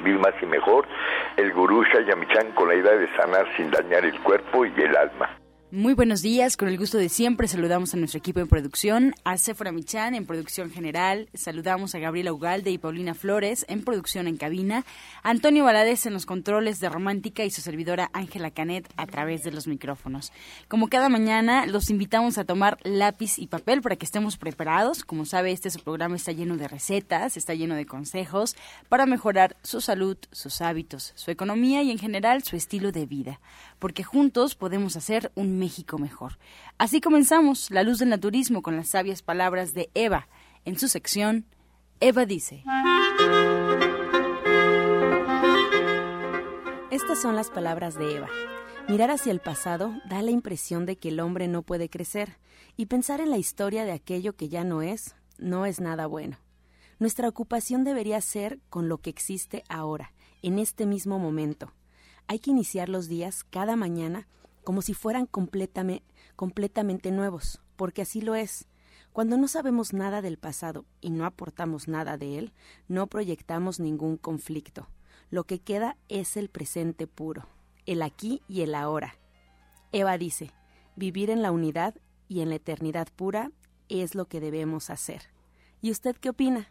servir más y mejor, el gurú Shayamichan con la idea de sanar sin dañar el cuerpo y el alma. Muy buenos días, con el gusto de siempre saludamos a nuestro equipo en producción, a Sephora Michan en producción general, saludamos a Gabriela Ugalde y Paulina Flores en producción en cabina, Antonio Valadez en los controles de Romántica y su servidora Ángela Canet a través de los micrófonos. Como cada mañana, los invitamos a tomar lápiz y papel para que estemos preparados. Como sabe, este programa está lleno de recetas, está lleno de consejos para mejorar su salud, sus hábitos, su economía y en general su estilo de vida, porque juntos podemos hacer un México mejor. Así comenzamos La Luz del Naturismo con las sabias palabras de Eva. En su sección, Eva dice. Estas son las palabras de Eva. Mirar hacia el pasado da la impresión de que el hombre no puede crecer, y pensar en la historia de aquello que ya no es, no es nada bueno. Nuestra ocupación debería ser con lo que existe ahora, en este mismo momento. Hay que iniciar los días cada mañana como si fueran completamente, nuevos, porque así lo es. Cuando no sabemos nada del pasado y no aportamos nada de él, no proyectamos ningún conflicto. Lo que queda es el presente puro, el aquí y el ahora. Eva dice, vivir en la unidad y en la eternidad pura es lo que debemos hacer. ¿Y usted qué opina?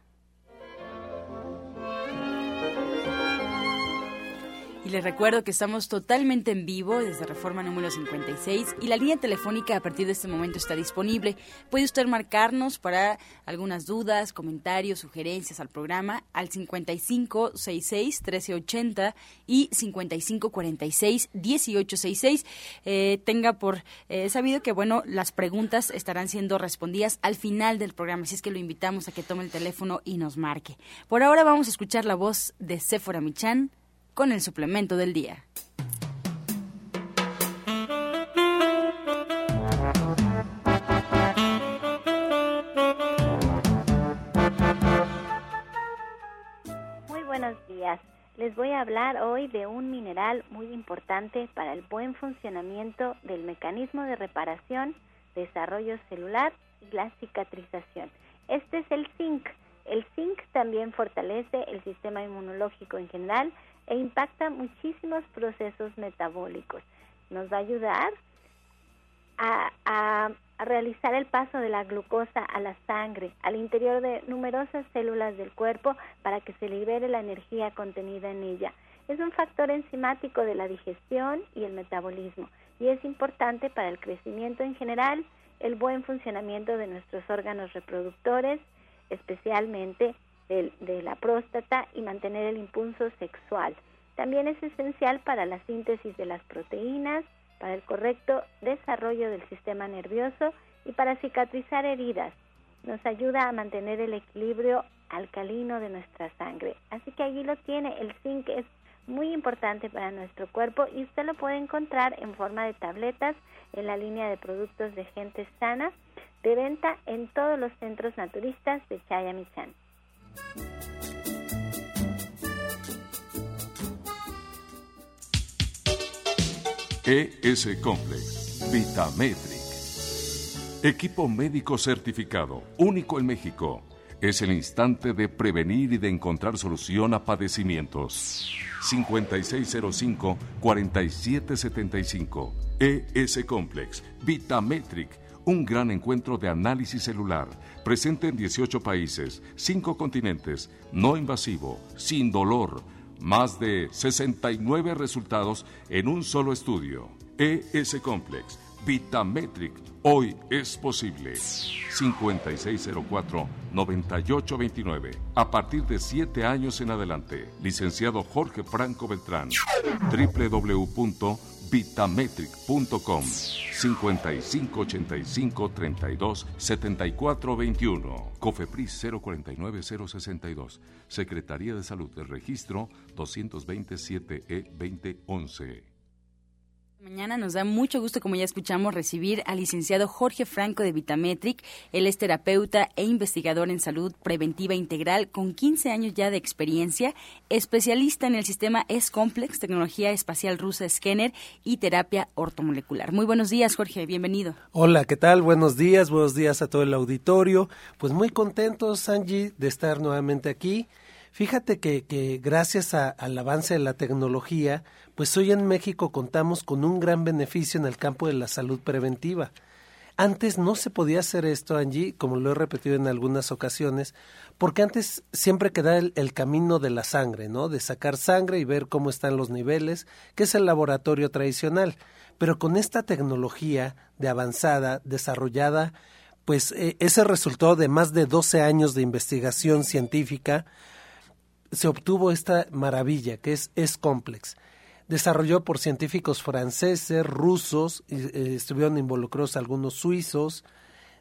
Y les recuerdo que estamos totalmente en vivo desde Reforma número 56 y la línea telefónica a partir de este momento está disponible. Puede usted marcarnos para algunas dudas, comentarios, sugerencias al programa al 5566 1380 y 5546 1866. Eh, tenga por eh, sabido que bueno, las preguntas estarán siendo respondidas al final del programa, así es que lo invitamos a que tome el teléfono y nos marque. Por ahora vamos a escuchar la voz de Sephora Michan con el suplemento del día. Muy buenos días. Les voy a hablar hoy de un mineral muy importante para el buen funcionamiento del mecanismo de reparación, desarrollo celular y la cicatrización. Este es el zinc. El zinc también fortalece el sistema inmunológico en general, e impacta muchísimos procesos metabólicos. Nos va a ayudar a, realizar el paso de la glucosa a la sangre, al interior de numerosas células del cuerpo para que se libere la energía contenida en ella. Es un factor enzimático de la digestión y el metabolismo y es importante para el crecimiento en general, el buen funcionamiento de nuestros órganos reproductores, especialmente de, la próstata y mantener el impulso sexual. También es esencial para la síntesis de las proteínas, para el correcto desarrollo del sistema nervioso y para cicatrizar heridas. Nos ayuda a mantener el equilibrio alcalino de nuestra sangre. Así que allí lo tiene, el zinc es muy importante para nuestro cuerpo y usted lo puede encontrar en forma de tabletas en la línea de productos de gente sana de venta en todos los centros naturistas de Chayamichán. ES Complex, Vitametric. Equipo médico certificado, único en México. Es el instante de prevenir y de encontrar solución a padecimientos. 5605-4775. ES Complex, Vitametric un gran encuentro de análisis celular, presente en 18 países, 5 continentes, no invasivo, sin dolor, más de 69 resultados en un solo estudio. ES Complex, Vitametric, hoy es posible. 5604-9829. A partir de 7 años en adelante. Licenciado Jorge Franco Beltrán. www vitametric.com 5585 32 74 21 Cofepris 049 062 Secretaría de Salud del Registro 227 E 2011 Mañana nos da mucho gusto, como ya escuchamos, recibir al licenciado Jorge Franco de Vitametric. Él es terapeuta e investigador en salud preventiva integral con 15 años ya de experiencia, especialista en el sistema S-Complex, tecnología espacial rusa Scanner y terapia ortomolecular. Muy buenos días, Jorge, bienvenido. Hola, ¿qué tal? Buenos días, buenos días a todo el auditorio. Pues muy contentos, Angie, de estar nuevamente aquí. Fíjate que, que gracias al avance de la tecnología, pues hoy en México contamos con un gran beneficio en el campo de la salud preventiva. Antes no se podía hacer esto, Angie, como lo he repetido en algunas ocasiones, porque antes siempre quedaba el, camino de la sangre, ¿no? De sacar sangre y ver cómo están los niveles, que es el laboratorio tradicional. Pero con esta tecnología de avanzada, desarrollada, pues eh, ese resultado de más de 12 años de investigación científica, se obtuvo esta maravilla que es S-Complex desarrolló por científicos franceses, rusos, eh, estuvieron involucrados algunos suizos,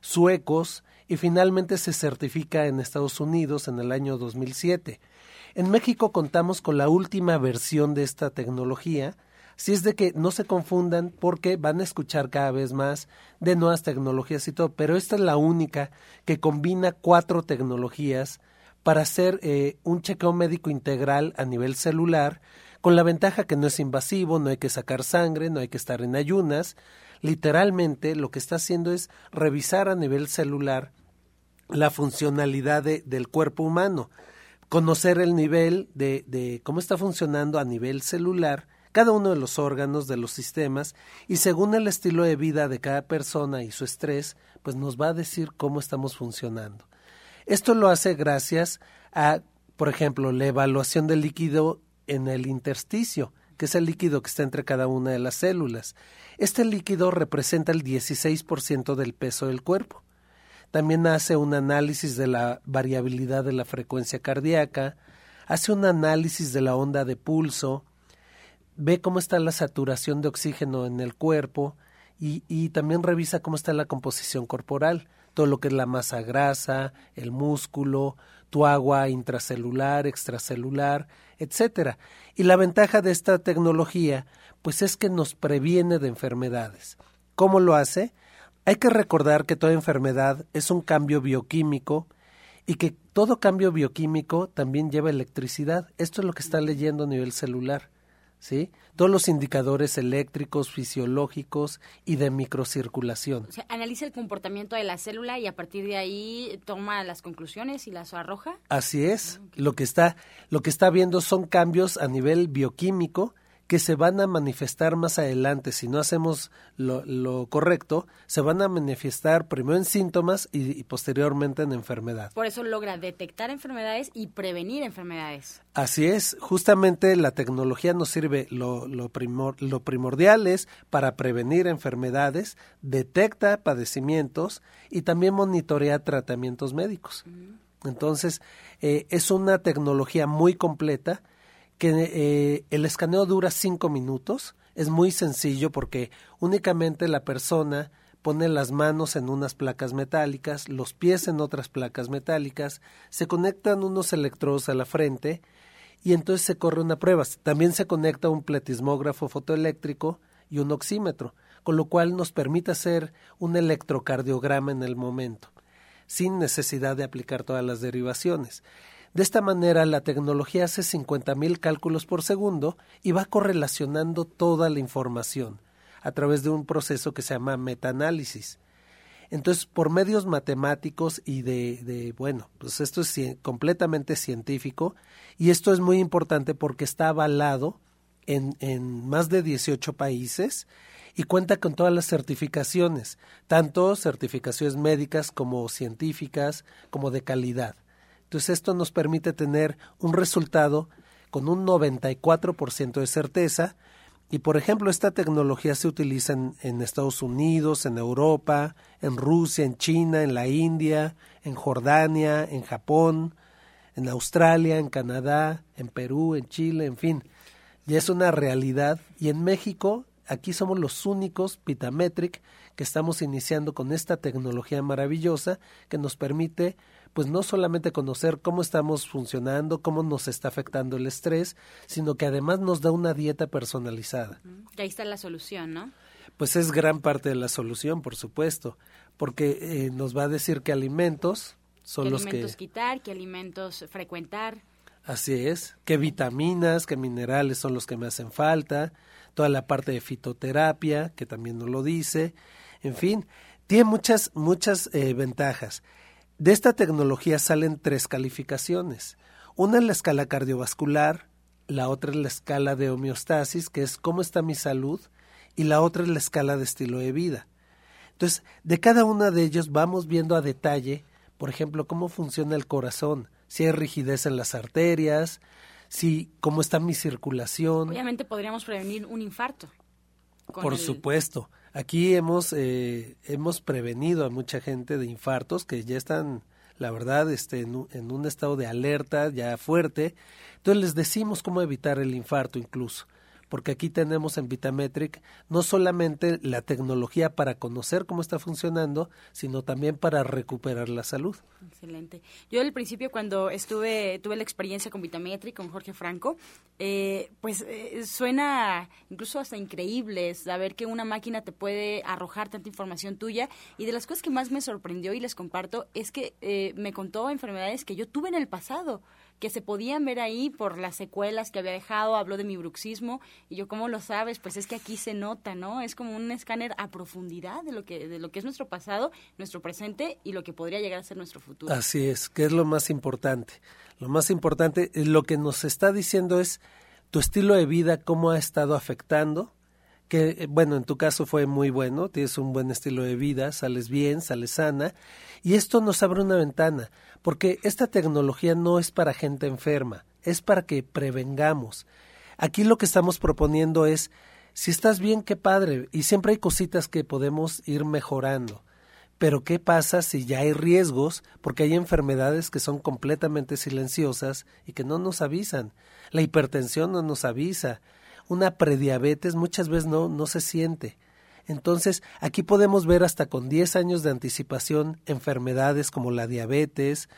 suecos, y finalmente se certifica en Estados Unidos en el año 2007. En México contamos con la última versión de esta tecnología, si es de que no se confundan porque van a escuchar cada vez más de nuevas tecnologías y todo, pero esta es la única que combina cuatro tecnologías para hacer eh, un chequeo médico integral a nivel celular, con la ventaja que no es invasivo, no hay que sacar sangre, no hay que estar en ayunas. Literalmente lo que está haciendo es revisar a nivel celular la funcionalidad del cuerpo humano, conocer el nivel de, de cómo está funcionando a nivel celular cada uno de los órganos, de los sistemas, y según el estilo de vida de cada persona y su estrés, pues nos va a decir cómo estamos funcionando. Esto lo hace gracias a, por ejemplo, la evaluación del líquido en el intersticio, que es el líquido que está entre cada una de las células. Este líquido representa el 16% del peso del cuerpo. También hace un análisis de la variabilidad de la frecuencia cardíaca, hace un análisis de la onda de pulso, ve cómo está la saturación de oxígeno en el cuerpo y, y también revisa cómo está la composición corporal, todo lo que es la masa grasa, el músculo, tu agua intracelular, extracelular, etcétera. Y la ventaja de esta tecnología, pues es que nos previene de enfermedades. ¿Cómo lo hace? Hay que recordar que toda enfermedad es un cambio bioquímico y que todo cambio bioquímico también lleva electricidad. Esto es lo que está leyendo a nivel celular. ¿sí? Todos los indicadores eléctricos, fisiológicos y de microcirculación. O sea, analiza el comportamiento de la célula y a partir de ahí toma las conclusiones y las arroja. Así es. Ah, lo que está lo que está viendo son cambios a nivel bioquímico que se van a manifestar más adelante. Si no hacemos lo, lo correcto, se van a manifestar primero en síntomas y, y, posteriormente en enfermedad. Por eso logra detectar enfermedades y prevenir enfermedades. Así es, justamente la tecnología nos sirve, lo, lo, primor, lo primordial es para prevenir enfermedades, detecta padecimientos y también monitorea tratamientos médicos. Entonces, eh, es una tecnología muy completa que eh, el escaneo dura cinco minutos. Es muy sencillo porque únicamente la persona pone las manos en unas placas metálicas, los pies en otras placas metálicas, se conectan unos electrodos a la frente y entonces se corre una prueba. También se conecta un pletismógrafo fotoeléctrico y un oxímetro, con lo cual nos permite hacer un electrocardiograma en el momento, sin necesidad de aplicar todas las derivaciones. De esta manera, la tecnología hace 50.000 cálculos por segundo y va correlacionando toda la información a través de un proceso que se llama metaanálisis. Entonces, por medios matemáticos y de, bueno, pues esto es completamente científico y esto es muy importante porque está avalado en, en más de 18 países y cuenta con todas las certificaciones, tanto certificaciones médicas como científicas, como de calidad. Entonces esto nos permite tener un resultado con un 94% de certeza y por ejemplo esta tecnología se utiliza en, en, Estados Unidos, en Europa, en Rusia, en China, en la India, en Jordania, en Japón, en Australia, en Canadá, en Perú, en Chile, en fin. Ya es una realidad y en México aquí somos los únicos, Vitametric, que estamos iniciando con esta tecnología maravillosa que nos permite pues no solamente conocer cómo estamos funcionando, cómo nos está afectando el estrés, sino que además nos da una dieta personalizada. Y ahí está la solución, ¿no? Pues es gran parte de la solución, por supuesto, porque eh, nos va a decir qué alimentos son ¿Qué los alimentos que... quitar, qué alimentos frecuentar. Así es, qué vitaminas, qué minerales son los que me hacen falta, toda la parte de fitoterapia, que también nos lo dice, en fin, tiene muchas, muchas eh, ventajas. De esta tecnología salen tres calificaciones. Una es la escala cardiovascular, la otra es la escala de homeostasis, que es cómo está mi salud, y la otra es la escala de estilo de vida. Entonces, de cada una de ellos vamos viendo a detalle, por ejemplo, cómo funciona el corazón, si hay rigidez en las arterias, si cómo está mi circulación. Obviamente podríamos prevenir un infarto. Por el- supuesto. Aquí hemos, eh, hemos prevenido a mucha gente de infartos que ya están, la verdad, este, en, un, en un estado de alerta ya fuerte. Entonces les decimos cómo evitar el infarto incluso. Porque aquí tenemos en Vitametric no solamente la tecnología para conocer cómo está funcionando, sino también para recuperar la salud. Excelente. Yo al principio cuando estuve, tuve la experiencia con Vitametri, con Jorge Franco, eh, pues eh, suena incluso hasta increíble saber que una máquina te puede arrojar tanta información tuya. Y de las cosas que más me sorprendió y les comparto es que eh, me contó enfermedades que yo tuve en el pasado que se podían ver ahí por las secuelas que había dejado, habló de mi bruxismo, y yo, ¿cómo lo sabes? Pues es que aquí se nota, ¿no? Es como un escáner a profundidad de lo que, de lo que es nuestro pasado, nuestro presente y lo que podría llegar a ser nuestro futuro. Así es, que es lo más importante. Lo más importante, eh, lo que nos está diciendo es tu estilo de vida, cómo ha estado afectando, que eh, bueno, en tu caso fue muy bueno, tienes un buen estilo de vida, sales bien, sales sana, y esto nos abre una ventana, porque esta tecnología no es para gente enferma, es para que prevengamos. Aquí lo que estamos proponiendo es, si estás bien, qué padre, y siempre hay cositas que podemos ir mejorando. Pero ¿qué pasa si ya hay riesgos? Porque hay enfermedades que son completamente silenciosas y que no nos avisan. La hipertensión no nos avisa. Una prediabetes muchas veces no, no se siente. Entonces, aquí podemos ver hasta con 10 años de anticipación enfermedades como la diabetes,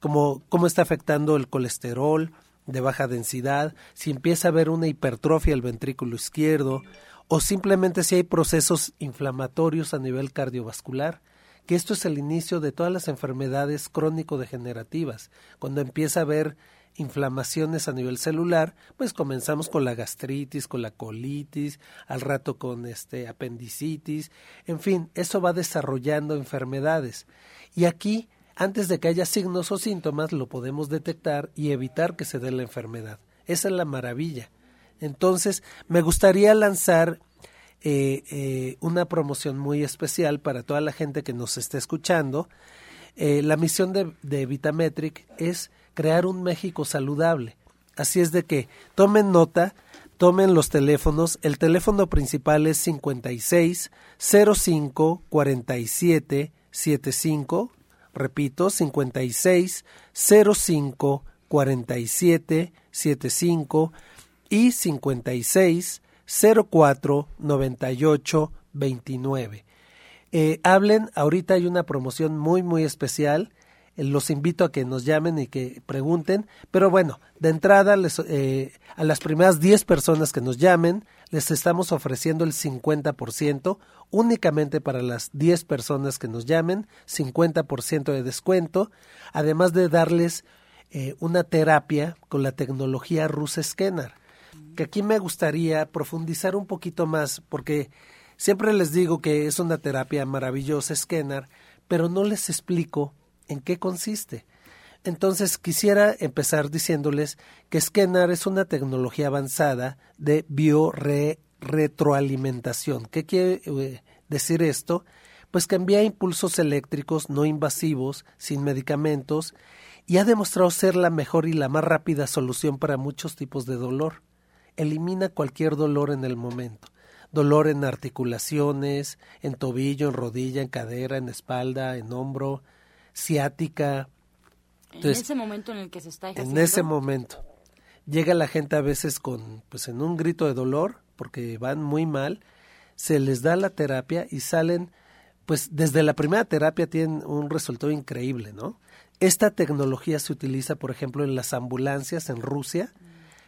como cómo está afectando el colesterol de baja densidad, si empieza a haber una hipertrofia del ventrículo izquierdo, o simplemente si hay procesos inflamatorios a nivel cardiovascular que esto es el inicio de todas las enfermedades crónico-degenerativas. Cuando empieza a haber inflamaciones a nivel celular, pues comenzamos con la gastritis, con la colitis, al rato con este apendicitis, en fin, eso va desarrollando enfermedades. Y aquí, antes de que haya signos o síntomas, lo podemos detectar y evitar que se dé la enfermedad. Esa es la maravilla. Entonces, me gustaría lanzar eh, eh, una promoción muy especial para toda la gente que nos esté escuchando. Eh, la misión de, de Vitametric es crear un México saludable. Así es de que tomen nota, tomen los teléfonos. El teléfono principal es 56 05 47 75. Repito, 56 05 47 75 y 56 04 98 29. Eh, hablen, ahorita hay una promoción muy muy especial. Los invito a que nos llamen y que pregunten. Pero bueno, de entrada les, eh, a las primeras 10 personas que nos llamen les estamos ofreciendo el 50% únicamente para las 10 personas que nos llamen, 50% de descuento, además de darles eh, una terapia con la tecnología Rus Scanner que aquí me gustaría profundizar un poquito más, porque siempre les digo que es una terapia maravillosa, Scanner, pero no les explico en qué consiste. Entonces quisiera empezar diciéndoles que Scanner es una tecnología avanzada de biorretroalimentación. ¿Qué quiere eh, decir esto? Pues que envía impulsos eléctricos no invasivos, sin medicamentos, y ha demostrado ser la mejor y la más rápida solución para muchos tipos de dolor elimina cualquier dolor en el momento. Dolor en articulaciones, en tobillo, en rodilla, en cadera, en espalda, en hombro, ciática. Entonces, en ese momento en el que se está ejerciendo. En ese momento. Llega la gente a veces con, pues en un grito de dolor, porque van muy mal, se les da la terapia y salen, pues desde la primera terapia tienen un resultado increíble, ¿no? Esta tecnología se utiliza, por ejemplo, en las ambulancias en Rusia,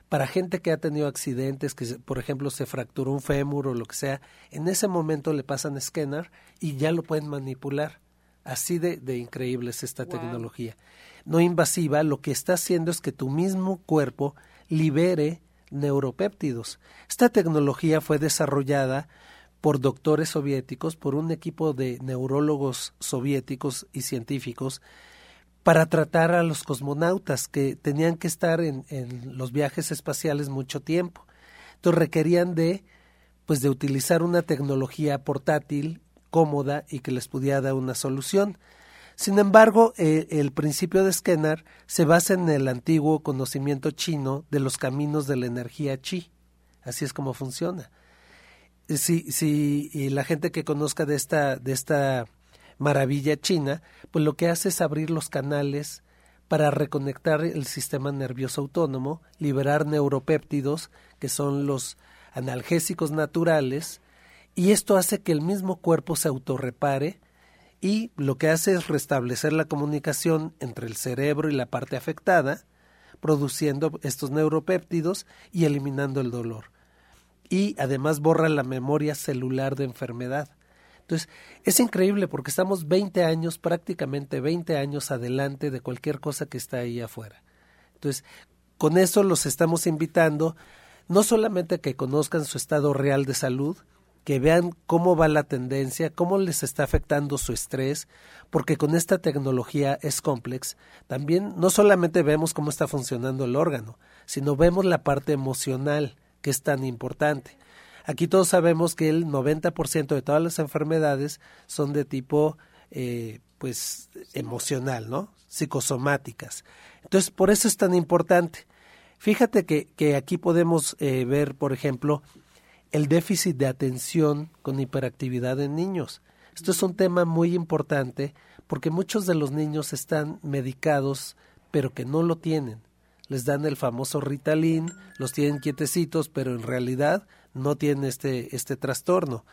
para gente que ha tenido accidentes, que por ejemplo se fracturó un fémur o lo que sea, en ese momento le pasan escáner y ya lo pueden manipular. Así de, de increíble es esta tecnología. No invasiva, lo que está haciendo es que tu mismo cuerpo libere neuropéptidos. Esta tecnología fue desarrollada por doctores soviéticos, por un equipo de neurólogos soviéticos y científicos para tratar a los cosmonautas que tenían que estar en, en, los viajes espaciales mucho tiempo. Entonces requerían de pues de utilizar una tecnología portátil, cómoda y que les pudiera dar una solución. Sin embargo, eh, el principio de Skinner se basa en el antiguo conocimiento chino de los caminos de la energía chi. Así es como funciona. Si, si y la gente que conozca de esta, de esta maravilla china, pues lo que hace es abrir los canales para reconectar el sistema nervioso autónomo, liberar neuropéptidos, que son los analgésicos naturales, y esto hace que el mismo cuerpo se autorrepare y lo que hace es restablecer la comunicación entre el cerebro y la parte afectada, produciendo estos neuropéptidos y eliminando el dolor. Y además borra la memoria celular de enfermedad. Entonces, es increíble porque estamos 20 años, prácticamente 20 años adelante de cualquier cosa que está ahí afuera. Entonces, con eso los estamos invitando no solamente a que conozcan su estado real de salud, que vean cómo va la tendencia, cómo les está afectando su estrés, porque con esta tecnología es complex, también no solamente vemos cómo está funcionando el órgano, sino vemos la parte emocional, que es tan importante. Aquí todos sabemos que el 90% de todas las enfermedades son de tipo eh, pues emocional, ¿no? Psicosomáticas. Entonces, por eso es tan importante. Fíjate que, que aquí podemos eh, ver, por ejemplo, el déficit de atención con hiperactividad en niños. Esto es un tema muy importante porque muchos de los niños están medicados pero que no lo tienen. Les dan el famoso Ritalin, los tienen quietecitos, pero en realidad no tiene este, este trastorno.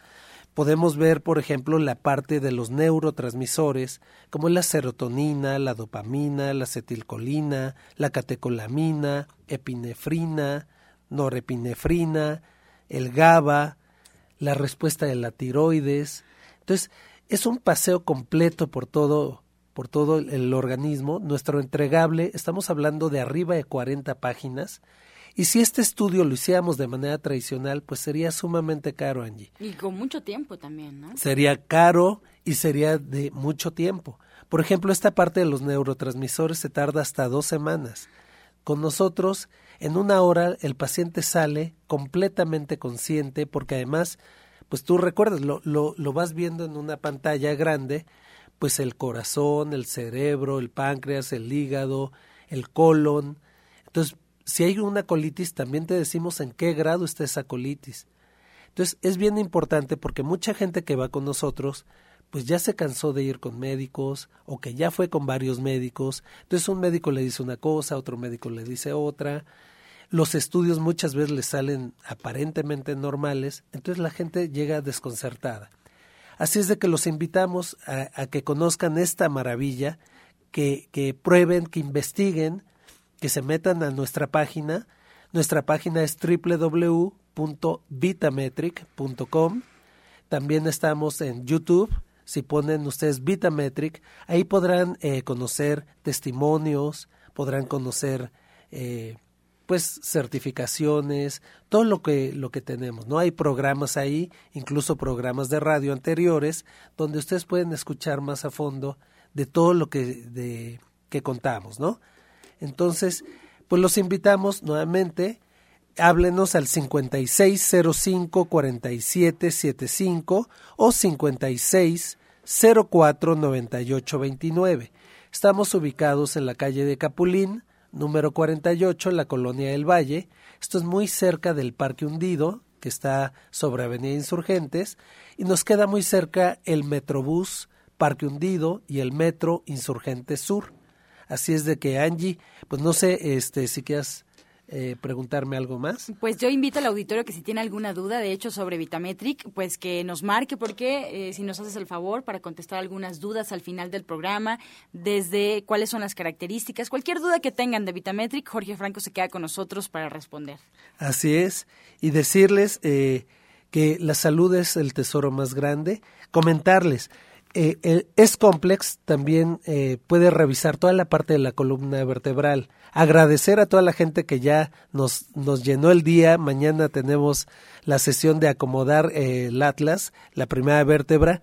Podemos ver, por ejemplo, la parte de los neurotransmisores, como la serotonina, la dopamina, la acetilcolina, la catecolamina, epinefrina, norepinefrina, el GABA, la respuesta de la tiroides. Entonces, es un paseo completo por todo, por todo el organismo. Nuestro entregable, estamos hablando de arriba de 40 páginas, y si este estudio lo hiciéramos de manera tradicional, pues sería sumamente caro, Angie. Y con mucho tiempo también, ¿no? Sería caro y sería de mucho tiempo. Por ejemplo, esta parte de los neurotransmisores se tarda hasta dos semanas. Con nosotros, en una hora, el paciente sale completamente consciente porque además, pues tú recuerdas, lo, lo, lo vas viendo en una pantalla grande, pues el corazón, el cerebro, el páncreas, el hígado, el colon. Entonces, si hay una colitis, también te decimos en qué grado está esa colitis. Entonces, es bien importante porque mucha gente que va con nosotros, pues ya se cansó de ir con médicos o que ya fue con varios médicos. Entonces, un médico le dice una cosa, otro médico le dice otra. Los estudios muchas veces le salen aparentemente normales, entonces la gente llega desconcertada. Así es de que los invitamos a, que conozcan esta maravilla, que, que prueben, que investiguen, que se metan a nuestra página. Nuestra página es www.vitametric.com. También estamos en YouTube. Si ponen ustedes Vitametric, ahí podrán eh, conocer testimonios, podrán conocer eh, pues certificaciones, todo lo que lo que tenemos, ¿no? Hay programas ahí, incluso programas de radio anteriores donde ustedes pueden escuchar más a fondo de todo lo que de que contamos, ¿no? Entonces, pues los invitamos nuevamente, háblenos al 5605-4775 o 5604-9829. Estamos ubicados en la calle de Capulín, número 48, en la colonia del Valle. Esto es muy cerca del Parque Hundido, que está sobre Avenida Insurgentes, y nos queda muy cerca el Metrobús Parque Hundido y el Metro Insurgentes Sur. Así es de que Angie, pues no sé este, si quieras eh, preguntarme algo más. Pues yo invito al auditorio que si tiene alguna duda, de hecho, sobre Vitametric, pues que nos marque, porque eh, si nos haces el favor para contestar algunas dudas al final del programa, desde cuáles son las características, cualquier duda que tengan de Vitametric, Jorge Franco se queda con nosotros para responder. Así es, y decirles eh, que la salud es el tesoro más grande, comentarles. Eh, el S-Complex también eh, puede revisar toda la parte de la columna vertebral. Agradecer a toda la gente que ya nos, nos llenó el día. Mañana tenemos la sesión de acomodar eh, el Atlas, la primera vértebra.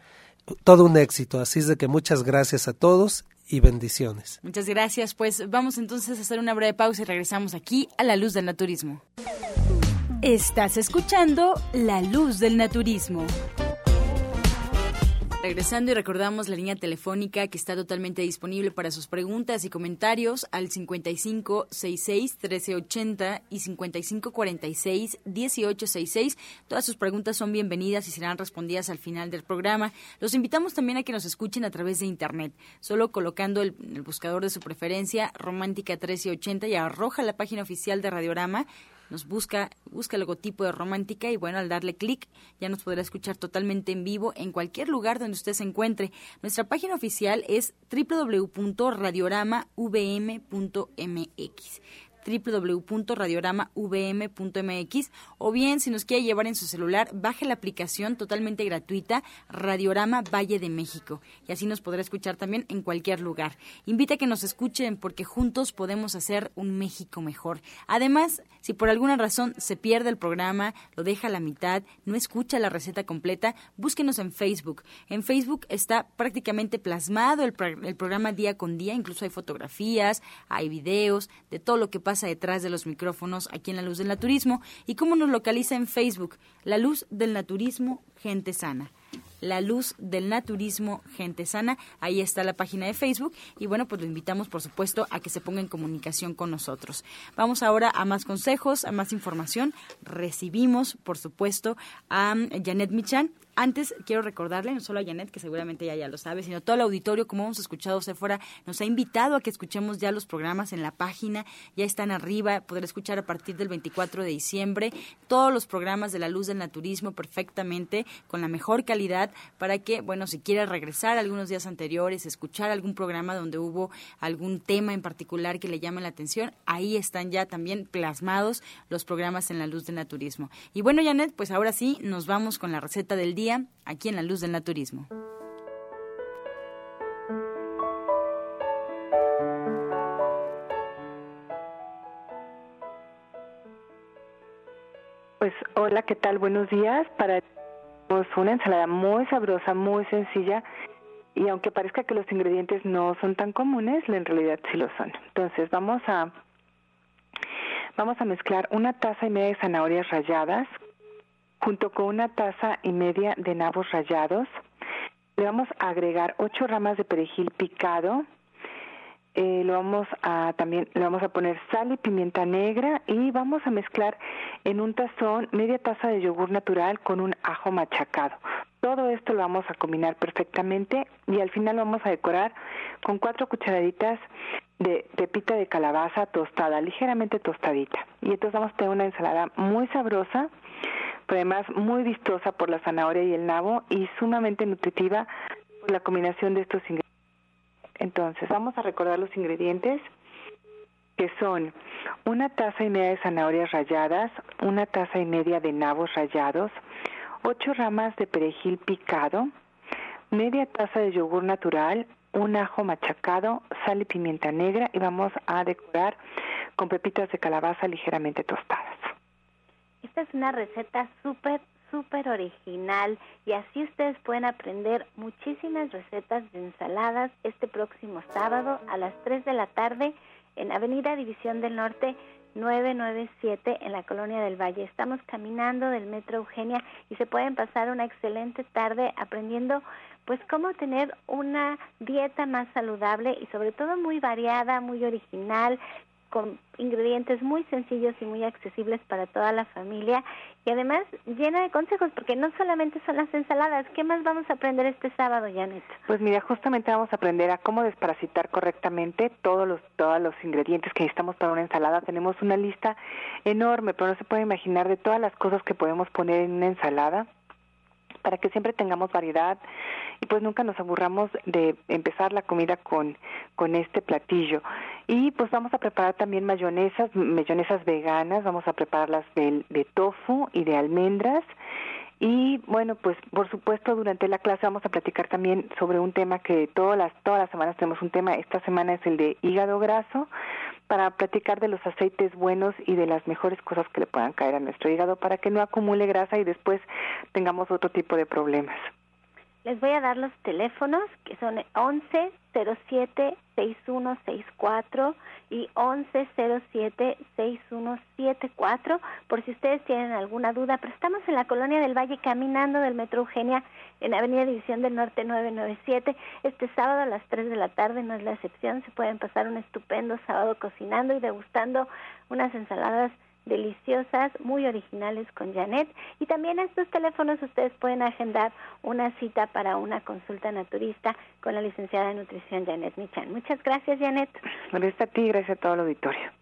Todo un éxito. Así es de que muchas gracias a todos y bendiciones. Muchas gracias. Pues vamos entonces a hacer una breve pausa y regresamos aquí a la luz del naturismo. Estás escuchando La Luz del Naturismo. Regresando y recordamos la línea telefónica que está totalmente disponible para sus preguntas y comentarios al 5566 1380 y 5546 1866. Todas sus preguntas son bienvenidas y serán respondidas al final del programa. Los invitamos también a que nos escuchen a través de internet, solo colocando el, el buscador de su preferencia Romántica 1380 y arroja la página oficial de Radiorama nos busca, busca el logotipo de Romántica y bueno, al darle clic ya nos podrá escuchar totalmente en vivo en cualquier lugar donde usted se encuentre. Nuestra página oficial es www.radioramavm.mx www.radioramavm.mx o bien si nos quiere llevar en su celular, baje la aplicación totalmente gratuita Radiorama Valle de México y así nos podrá escuchar también en cualquier lugar. Invita a que nos escuchen porque juntos podemos hacer un México mejor. Además, si por alguna razón se pierde el programa, lo deja a la mitad, no escucha la receta completa, búsquenos en Facebook. En Facebook está prácticamente plasmado el, el programa día con día, incluso hay fotografías, hay videos de todo lo que pasa pasa detrás de los micrófonos aquí en La Luz del Naturismo y cómo nos localiza en Facebook, La Luz del Naturismo, Gente Sana. La Luz del Naturismo Gente Sana. Ahí está la página de Facebook y bueno, pues lo invitamos por supuesto a que se ponga en comunicación con nosotros. Vamos ahora a más consejos, a más información. Recibimos por supuesto a Janet Michan. Antes quiero recordarle, no solo a Janet, que seguramente ya, ya lo sabe, sino todo el auditorio, como hemos escuchado fuera nos ha invitado a que escuchemos ya los programas en la página, ya están arriba, poder escuchar a partir del 24 de diciembre todos los programas de la luz del naturismo perfectamente, con la mejor calidad, para que, bueno, si quiere regresar algunos días anteriores, escuchar algún programa donde hubo algún tema en particular que le llame la atención, ahí están ya también plasmados los programas en la luz del naturismo. Y bueno, Janet, pues ahora sí, nos vamos con la receta del día aquí en la luz del naturismo. Pues hola, ¿qué tal? Buenos días. Para una ensalada muy sabrosa, muy sencilla y aunque parezca que los ingredientes no son tan comunes, en realidad sí lo son. Entonces vamos a vamos a mezclar una taza y media de zanahorias ralladas junto con una taza y media de nabos rallados. Le vamos a agregar ocho ramas de perejil picado. Eh, lo vamos a también le vamos a poner sal y pimienta negra y vamos a mezclar en un tazón media taza de yogur natural con un ajo machacado. Todo esto lo vamos a combinar perfectamente y al final lo vamos a decorar con cuatro cucharaditas de pepita de calabaza tostada, ligeramente tostadita. Y entonces vamos a tener una ensalada muy sabrosa además muy vistosa por la zanahoria y el nabo y sumamente nutritiva por la combinación de estos ingredientes. Entonces, vamos a recordar los ingredientes que son una taza y media de zanahorias ralladas, una taza y media de nabos rallados, ocho ramas de perejil picado, media taza de yogur natural, un ajo machacado, sal y pimienta negra y vamos a decorar con pepitas de calabaza ligeramente tostadas. Esta es una receta súper, súper original y así ustedes pueden aprender muchísimas recetas de ensaladas este próximo sábado a las 3 de la tarde en Avenida División del Norte 997 en la Colonia del Valle. Estamos caminando del Metro Eugenia y se pueden pasar una excelente tarde aprendiendo pues cómo tener una dieta más saludable y sobre todo muy variada, muy original, con ingredientes muy sencillos y muy accesibles para toda la familia y además llena de consejos porque no solamente son las ensaladas, ¿qué más vamos a aprender este sábado, Janet? Pues mira, justamente vamos a aprender a cómo desparasitar correctamente todos los todos los ingredientes que necesitamos para una ensalada. Tenemos una lista enorme, pero no se puede imaginar de todas las cosas que podemos poner en una ensalada para que siempre tengamos variedad y pues nunca nos aburramos de empezar la comida con, con este platillo. Y pues vamos a preparar también mayonesas, mayonesas veganas, vamos a prepararlas de, de tofu y de almendras. Y bueno, pues por supuesto durante la clase vamos a platicar también sobre un tema que todas las, todas las semanas tenemos un tema. Esta semana es el de hígado graso para platicar de los aceites buenos y de las mejores cosas que le puedan caer a nuestro hígado para que no acumule grasa y después tengamos otro tipo de problemas. Les voy a dar los teléfonos que son 11 07 6164 y 11 07 6174 por si ustedes tienen alguna duda. Pero estamos en la colonia del Valle caminando del Metro Eugenia en Avenida División del Norte 997. Este sábado a las 3 de la tarde no es la excepción. Se pueden pasar un estupendo sábado cocinando y degustando unas ensaladas deliciosas, muy originales con Janet. Y también a estos teléfonos ustedes pueden agendar una cita para una consulta naturista con la licenciada de nutrición Janet Michan. Muchas gracias, Janet. Gracias a ti, gracias a todo el auditorio.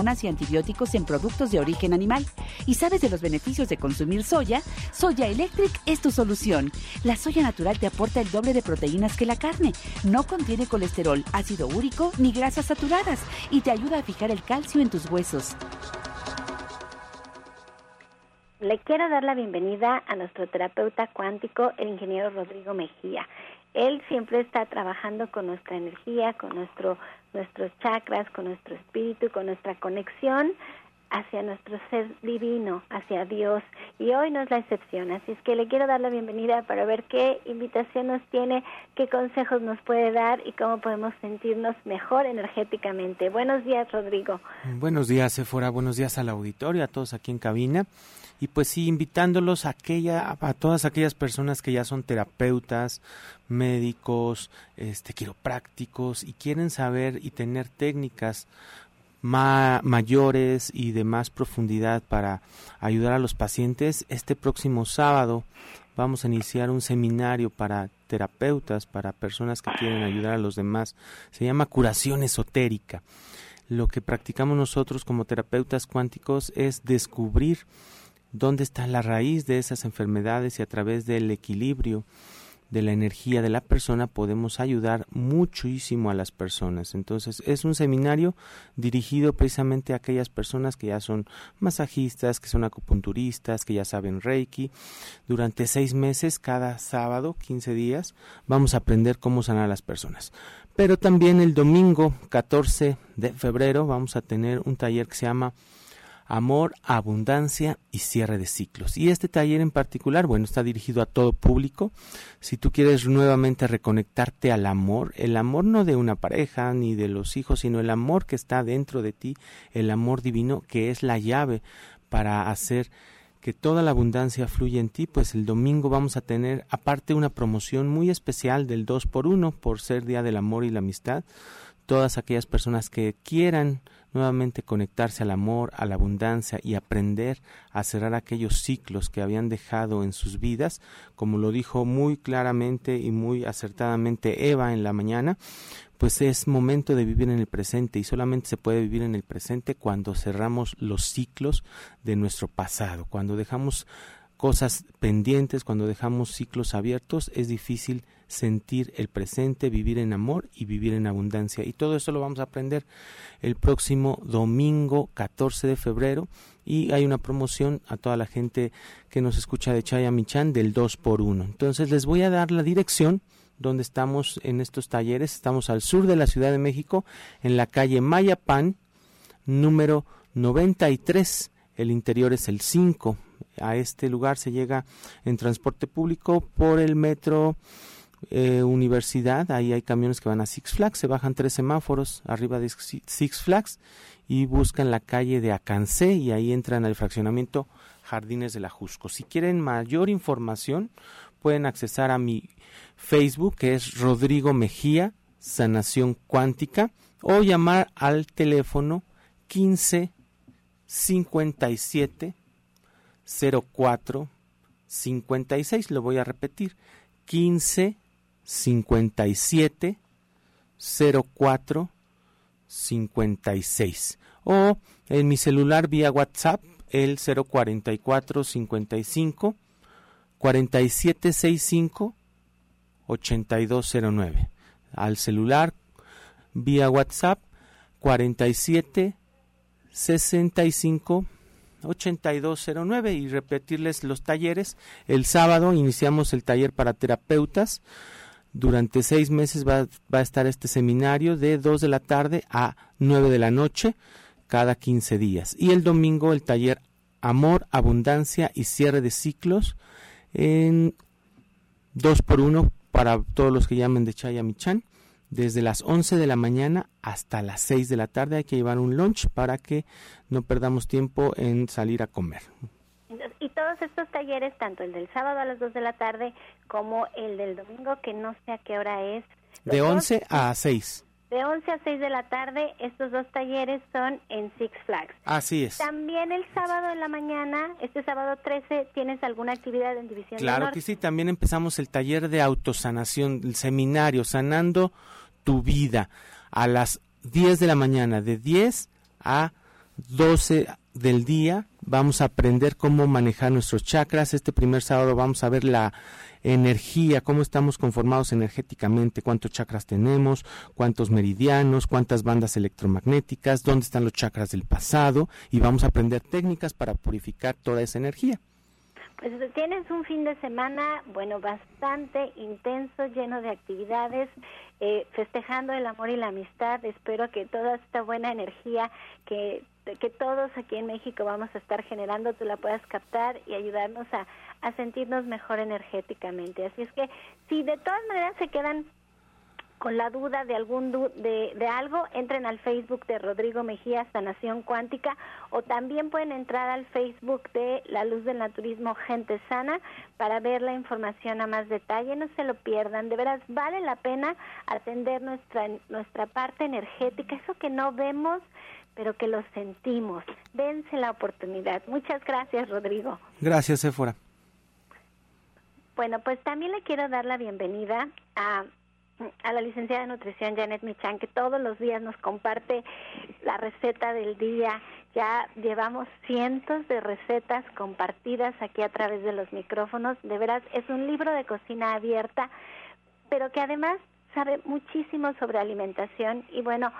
y antibióticos en productos de origen animal. ¿Y sabes de los beneficios de consumir soya? Soya Electric es tu solución. La soya natural te aporta el doble de proteínas que la carne. No contiene colesterol, ácido úrico ni grasas saturadas y te ayuda a fijar el calcio en tus huesos. Le quiero dar la bienvenida a nuestro terapeuta cuántico, el ingeniero Rodrigo Mejía. Él siempre está trabajando con nuestra energía, con nuestro, nuestros chakras, con nuestro espíritu, con nuestra conexión hacia nuestro ser divino, hacia Dios. Y hoy no es la excepción. Así es que le quiero dar la bienvenida para ver qué invitación nos tiene, qué consejos nos puede dar y cómo podemos sentirnos mejor energéticamente. Buenos días, Rodrigo. Buenos días, Sephora. Buenos días al auditorio, a todos aquí en cabina y pues sí invitándolos a aquella a todas aquellas personas que ya son terapeutas médicos este quiroprácticos y quieren saber y tener técnicas mayores y de más profundidad para ayudar a los pacientes este próximo sábado vamos a iniciar un seminario para terapeutas para personas que quieren ayudar a los demás. Se llama curación esotérica. Lo que practicamos nosotros como terapeutas cuánticos es descubrir dónde está la raíz de esas enfermedades y a través del equilibrio de la energía de la persona podemos ayudar muchísimo a las personas. Entonces es un seminario dirigido precisamente a aquellas personas que ya son masajistas, que son acupunturistas, que ya saben Reiki. Durante seis meses, cada sábado, 15 días, vamos a aprender cómo sanar a las personas. Pero también el domingo 14 de febrero vamos a tener un taller que se llama amor, abundancia y cierre de ciclos. Y este taller en particular, bueno, está dirigido a todo público. Si tú quieres nuevamente reconectarte al amor, el amor no de una pareja ni de los hijos, sino el amor que está dentro de ti, el amor divino que es la llave para hacer que toda la abundancia fluya en ti, pues el domingo vamos a tener aparte una promoción muy especial del 2 por 1 por ser Día del Amor y la Amistad. Todas aquellas personas que quieran nuevamente conectarse al amor, a la abundancia y aprender a cerrar aquellos ciclos que habían dejado en sus vidas, como lo dijo muy claramente y muy acertadamente Eva en la mañana, pues es momento de vivir en el presente y solamente se puede vivir en el presente cuando cerramos los ciclos de nuestro pasado, cuando dejamos cosas pendientes, cuando dejamos ciclos abiertos, es difícil sentir el presente, vivir en amor y vivir en abundancia. Y todo eso lo vamos a aprender el próximo domingo 14 de febrero y hay una promoción a toda la gente que nos escucha de Chayamichan del 2 por 1 Entonces les voy a dar la dirección donde estamos en estos talleres. Estamos al sur de la Ciudad de México, en la calle Mayapán, número 93. El interior es el 5. A este lugar se llega en transporte público por el metro eh, Universidad. Ahí hay camiones que van a Six Flags. Se bajan tres semáforos arriba de Six Flags y buscan la calle de Acancé y ahí entran al fraccionamiento Jardines de la Jusco. Si quieren mayor información, pueden accesar a mi Facebook, que es Rodrigo Mejía, Sanación Cuántica, o llamar al teléfono 15 57 04 56. Lo voy a repetir: 15 57 04 56. O en mi celular vía WhatsApp, el 044 55 4765 8209. Al celular vía WhatsApp 47 65 8209 y repetirles los talleres. El sábado iniciamos el taller para terapeutas. Durante seis meses va, va, a estar este seminario de 2 de la tarde a 9 de la noche cada 15 días. Y el domingo el taller Amor, Abundancia y Cierre de Ciclos en 2 por 1 para todos los que llamen de Chayamichan desde las 11 de la mañana hasta las 6 de la tarde. Hay que llevar un lunch para que no perdamos tiempo en salir a comer. Todos estos talleres, tanto el del sábado a las 2 de la tarde como el del domingo, que no sé a qué hora es. De 11 a 6. De 11 a 6 de la tarde, estos dos talleres son en Six Flags. Así es. También el sábado en la mañana, este sábado 13, ¿tienes alguna actividad en División Claro que sí, también empezamos el taller de autosanación, el seminario Sanando tu vida a las 10 de la mañana, de 10 a 12 del día. Vamos a aprender cómo manejar nuestros chakras. Este primer sábado vamos a ver la energía, cómo estamos conformados energéticamente, cuántos chakras tenemos, cuántos meridianos, cuántas bandas electromagnéticas, dónde están los chakras del pasado y vamos a aprender técnicas para purificar toda esa energía. Pues tienes un fin de semana, bueno, bastante intenso, lleno de actividades, eh, festejando el amor y la amistad. Espero que toda esta buena energía que, que todos aquí en México vamos a estar generando, tú la puedas captar y ayudarnos a, a sentirnos mejor energéticamente. Así es que si de todas maneras se quedan con la duda de algún de, de, algo, entren al Facebook de Rodrigo Mejía Sanación Cuántica o también pueden entrar al Facebook de La Luz del Naturismo Gente Sana para ver la información a más detalle. No se lo pierdan, de veras vale la pena atender nuestra nuestra parte energética, eso que no vemos pero que lo sentimos. Dense la oportunidad. Muchas gracias, Rodrigo. Gracias, Sephora. Bueno, pues también le quiero dar la bienvenida a a la licenciada de nutrición Janet Michan, que todos los días nos comparte la receta del día. Ya llevamos cientos de recetas compartidas aquí a través de los micrófonos. De veras, es un libro de cocina abierta, pero que además sabe muchísimo sobre alimentación. Y bueno,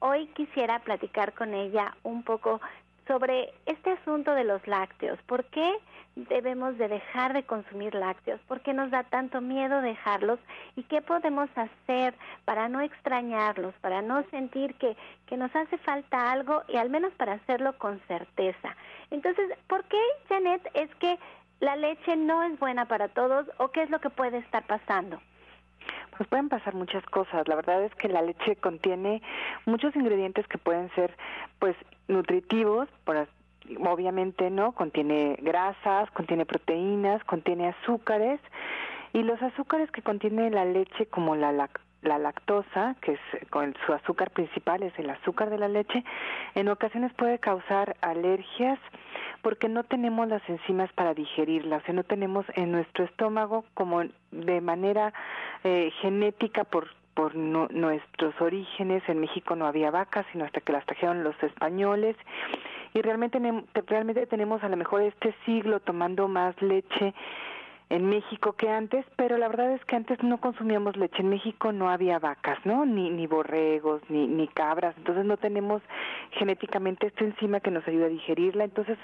hoy quisiera platicar con ella un poco sobre este asunto de los lácteos. ¿Por qué debemos de dejar de consumir lácteos? ¿Por qué nos da tanto miedo dejarlos? ¿Y qué podemos hacer para no extrañarlos, para no sentir que, que nos hace falta algo y al menos para hacerlo con certeza? Entonces, ¿por qué, Janet, es que la leche no es buena para todos o qué es lo que puede estar pasando? Pues pueden pasar muchas cosas. La verdad es que la leche contiene muchos ingredientes que pueden ser, pues, nutritivos, por, obviamente, ¿no? Contiene grasas, contiene proteínas, contiene azúcares y los azúcares que contiene la leche, como la la lactosa, que es con su azúcar principal es el azúcar de la leche, en ocasiones puede causar alergias porque no tenemos las enzimas para digerirla, o no tenemos en nuestro estómago como de manera eh, genética por por nuestros orígenes, en México no había vacas, sino hasta que las trajeron los españoles, y realmente, realmente tenemos a lo mejor este siglo tomando más leche en México que antes, pero la verdad es que antes no consumíamos leche. En México no había vacas, ¿no? Ni, ni borregos, ni, ni cabras. Entonces no tenemos genéticamente esta enzima que nos ayuda a digerirla. Entonces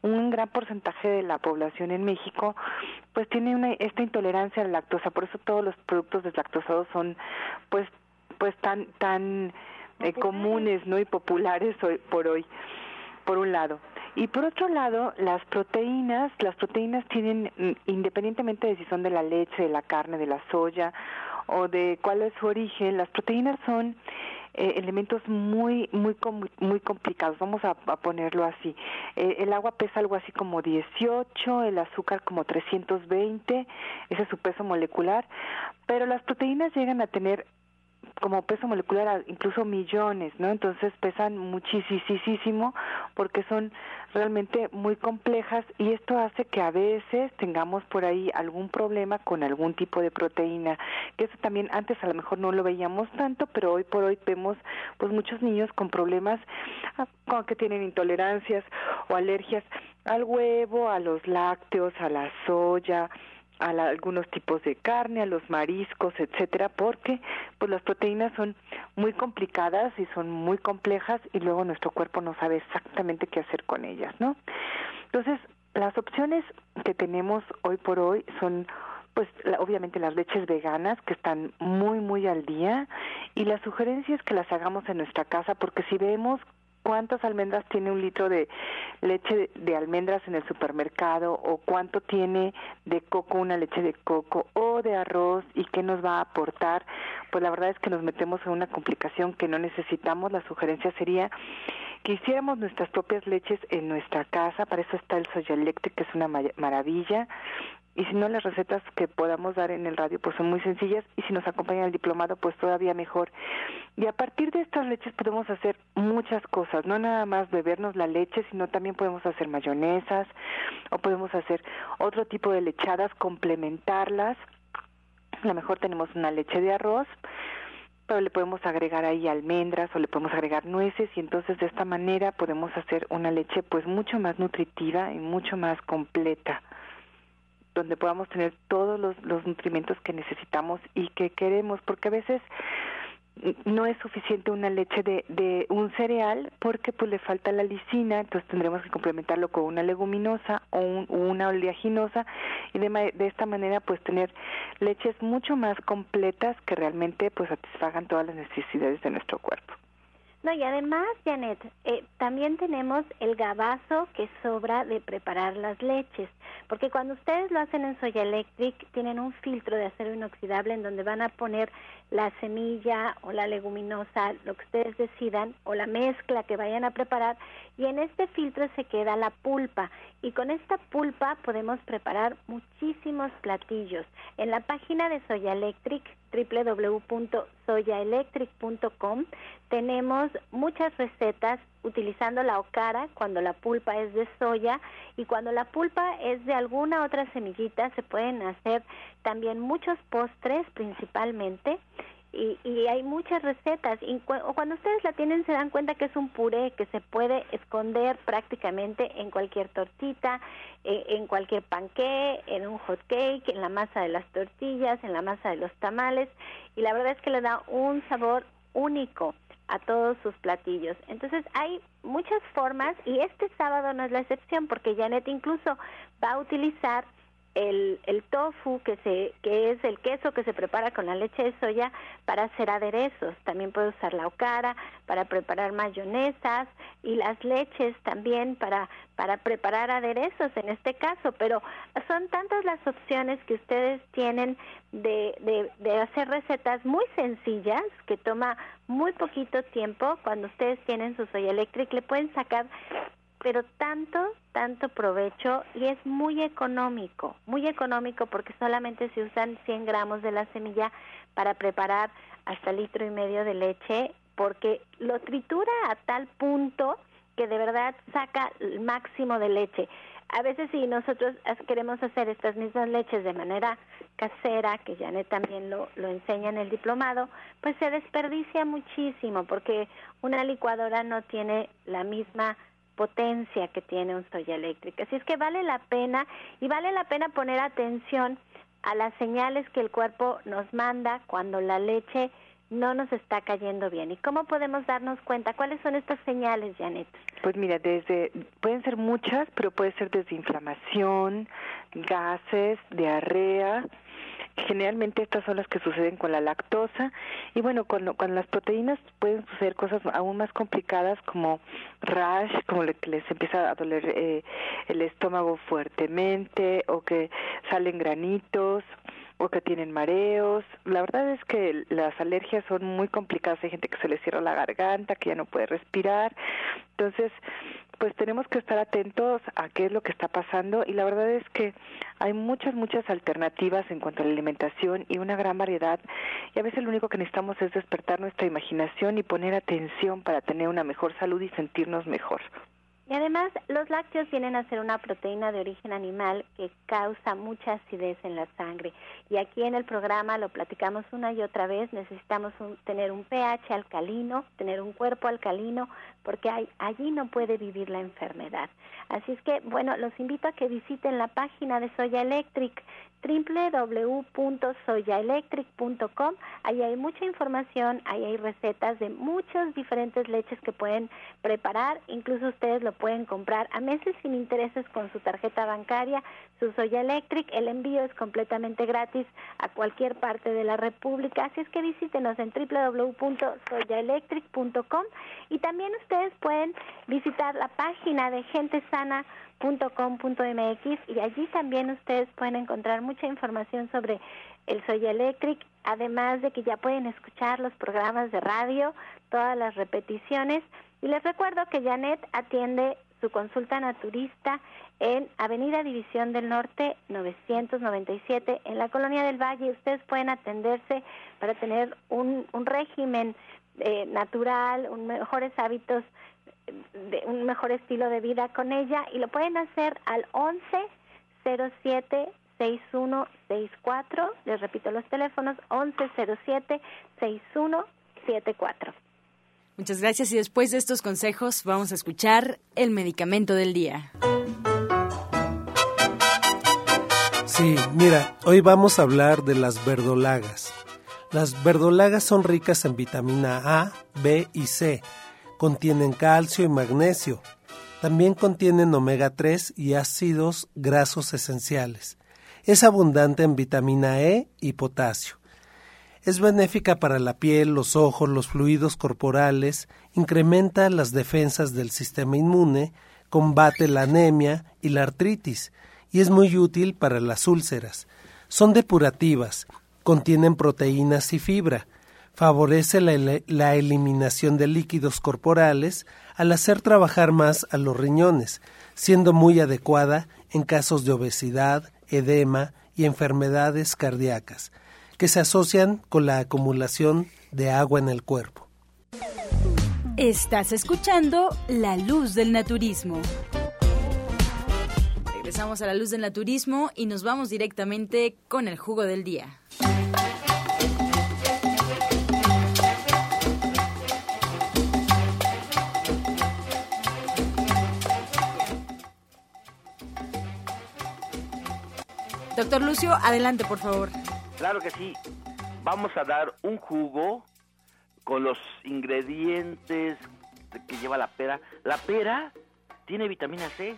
un gran porcentaje de la población en México pues tiene una, esta intolerancia a la lactosa. Por eso todos los productos deslactosados son pues, pues tan, tan eh, comunes, ¿no? Y populares hoy, por hoy, por un lado. Y por otro lado, las proteínas, las proteínas tienen, mm, independientemente de si son de la leche, de la carne, de la soya o de cuál es su origen, las proteínas son eh, elementos muy muy muy complicados vamos a, ponerlo así. Eh, el agua pesa algo así como 18 el azúcar como 320 ese es su peso molecular pero las proteínas llegan a tener como peso molecular incluso millones, ¿no? Entonces pesan muchísimo porque son realmente muy complejas y esto hace que a veces tengamos por ahí algún problema con algún tipo de proteína, que eso también antes a lo mejor no lo veíamos tanto, pero hoy por hoy vemos pues muchos niños con problemas ah, con que tienen intolerancias o alergias al huevo, a los lácteos, a la soya, a algunos tipos de carne, a los mariscos, etcétera, porque pues las proteínas son muy complicadas y son muy complejas y luego nuestro cuerpo no sabe exactamente qué hacer con ellas, ¿no? Entonces, las opciones que tenemos hoy por hoy son pues obviamente las leches veganas que están muy muy al día y las sugerencias que las hagamos en nuestra casa porque si vemos cuántas almendras tiene un litro de leche de almendras en el supermercado o cuánto tiene de coco una leche de coco o de arroz y qué nos va a aportar, pues la verdad es que nos metemos en una complicación que no necesitamos. La sugerencia sería que hiciéramos nuestras propias leches en nuestra casa, para eso está el Soya Electric, que es una maravilla, y si no las recetas que podamos dar en el radio pues son muy sencillas y si nos acompaña el diplomado pues todavía mejor. Y a partir de estas leches podemos hacer muchas cosas no nada más bebernos la leche sino también podemos hacer mayonesas o podemos hacer otro tipo de lechadas complementarlas. A lo mejor tenemos una leche de arroz pero le podemos agregar ahí almendras o le podemos agregar nueces y entonces de esta manera podemos hacer una leche pues mucho más nutritiva y mucho más completa donde podamos tener todos los, los nutrimentos que necesitamos y que queremos, porque a veces no es suficiente una leche de, de un cereal porque pues le falta la lisina, entonces tendremos que complementarlo con una leguminosa o una oleaginosa y de, de, esta manera pues tener leches mucho más completas que realmente pues satisfagan todas las necesidades de nuestro cuerpo. No, y además, Janet, eh, también tenemos el gabazo que sobra de preparar las leches, porque cuando ustedes lo hacen en Soya Electric, tienen un filtro de acero inoxidable en donde van a poner la semilla o la leguminosa, lo que ustedes decidan, o la mezcla que vayan a preparar, y en este filtro se queda la pulpa, y con esta pulpa podemos preparar muchísimos platillos. En la página de Soya Electric, www.soyaelectric.com, tenemos muchas recetas utilizando la ocara cuando la pulpa es de soya y cuando la pulpa es de alguna otra semillita se pueden hacer también muchos postres principalmente y, y hay muchas recetas y cuando ustedes la tienen se dan cuenta que es un puré que se puede esconder prácticamente en cualquier tortita, eh, en cualquier panqué, en un hot cake, en la masa de las tortillas, en la masa de los tamales y la verdad es que le da un sabor único a todos sus platillos. Entonces hay muchas formas y este sábado no es la excepción porque Janet incluso va a utilizar el, el tofu que se que es el queso que se prepara con la leche de soya para hacer aderezos. También puede usar la okara para preparar mayonesas y las leches también para para preparar aderezos en este caso. Pero son tantas las opciones que ustedes tienen de, de, de hacer recetas muy sencillas que toma muy poquito tiempo. Cuando ustedes tienen su soya eléctrica le pueden sacar pero tanto, tanto provecho y es muy económico, muy económico porque solamente se usan 100 gramos de la semilla para preparar hasta litro y medio de leche porque lo tritura a tal punto que de verdad saca el máximo de leche. A veces si nosotros queremos hacer estas mismas leches de manera casera, que Janet también lo, lo enseña en el diplomado, pues se desperdicia muchísimo porque una licuadora no tiene la misma potencia que tiene un soya eléctrica. Así es que vale la pena y vale la pena poner atención a las señales que el cuerpo nos manda cuando la leche no nos está cayendo bien. ¿Y cómo podemos darnos cuenta? ¿Cuáles son estas señales, Janet? Pues mira, desde pueden ser muchas, pero puede ser desde inflamación, gases, diarrea, Generalmente estas son las que suceden con la lactosa y bueno, con, con las proteínas pueden suceder cosas aún más complicadas como rash, como que les empieza a doler eh, el estómago fuertemente o que salen granitos o que tienen mareos. La verdad es que las alergias son muy complicadas. Hay gente que se le cierra la garganta, que ya no puede respirar. Entonces, pues tenemos que estar atentos a qué es lo que está pasando y la verdad es que hay muchas, muchas alternativas en cuanto a la alimentación y una gran variedad y a veces lo único que necesitamos es despertar nuestra imaginación y poner atención para tener una mejor salud y sentirnos mejor. Y además, los lácteos vienen a ser una proteína de origen animal que causa mucha acidez en la sangre. Y aquí en el programa lo platicamos una y otra vez, necesitamos tener un pH alcalino, tener un cuerpo alcalino, porque allí no puede vivir la enfermedad. Así es que, bueno, los invito a que visiten la página de Soya Electric www.soyaelectric.com. Ahí hay mucha información, ahí hay recetas de muchas diferentes leches que pueden preparar, incluso ustedes lo pueden comprar a meses sin intereses con su tarjeta bancaria, su Soya Electric. El envío es completamente gratis a cualquier parte de la República, así es que visítenos en www.soyaelectric.com y también ustedes pueden visitar la página de Gente Sana .com.mx y allí también ustedes pueden encontrar mucha información sobre el Soya Electric, además de que ya pueden escuchar los programas de radio, todas las repeticiones. Y les recuerdo que Janet atiende su consulta naturista en Avenida División del Norte 997 en la Colonia del Valle. Ustedes pueden atenderse para tener un, un régimen eh, natural, un mejores hábitos de un mejor estilo de vida con ella y lo pueden hacer al 11 07 6164. Les repito los teléfonos 11 07 6174. Muchas gracias y después de estos consejos vamos a escuchar el medicamento del día. Sí, mira, hoy vamos a hablar de las verdolagas. Las verdolagas son ricas en vitamina A, B y C Contienen calcio y magnesio. También contienen omega 3 y ácidos grasos esenciales. Es abundante en vitamina E y potasio. Es benéfica para la piel, los ojos, los fluidos corporales, incrementa las defensas del sistema inmune, combate la anemia y la artritis y es muy útil para las úlceras. Son depurativas, contienen proteínas y fibra, favorece la, eliminación de líquidos corporales al hacer trabajar más a los riñones, siendo muy adecuada en casos de obesidad, edema y enfermedades cardíacas, que se asocian con la acumulación de agua en el cuerpo. Estás escuchando La Luz del Naturismo. Regresamos a La Luz del Naturismo y nos vamos directamente con el jugo del día. Doctor Lucio, adelante, por favor. Claro que sí. Vamos a dar un jugo con los ingredientes que lleva la pera. La pera tiene vitamina C,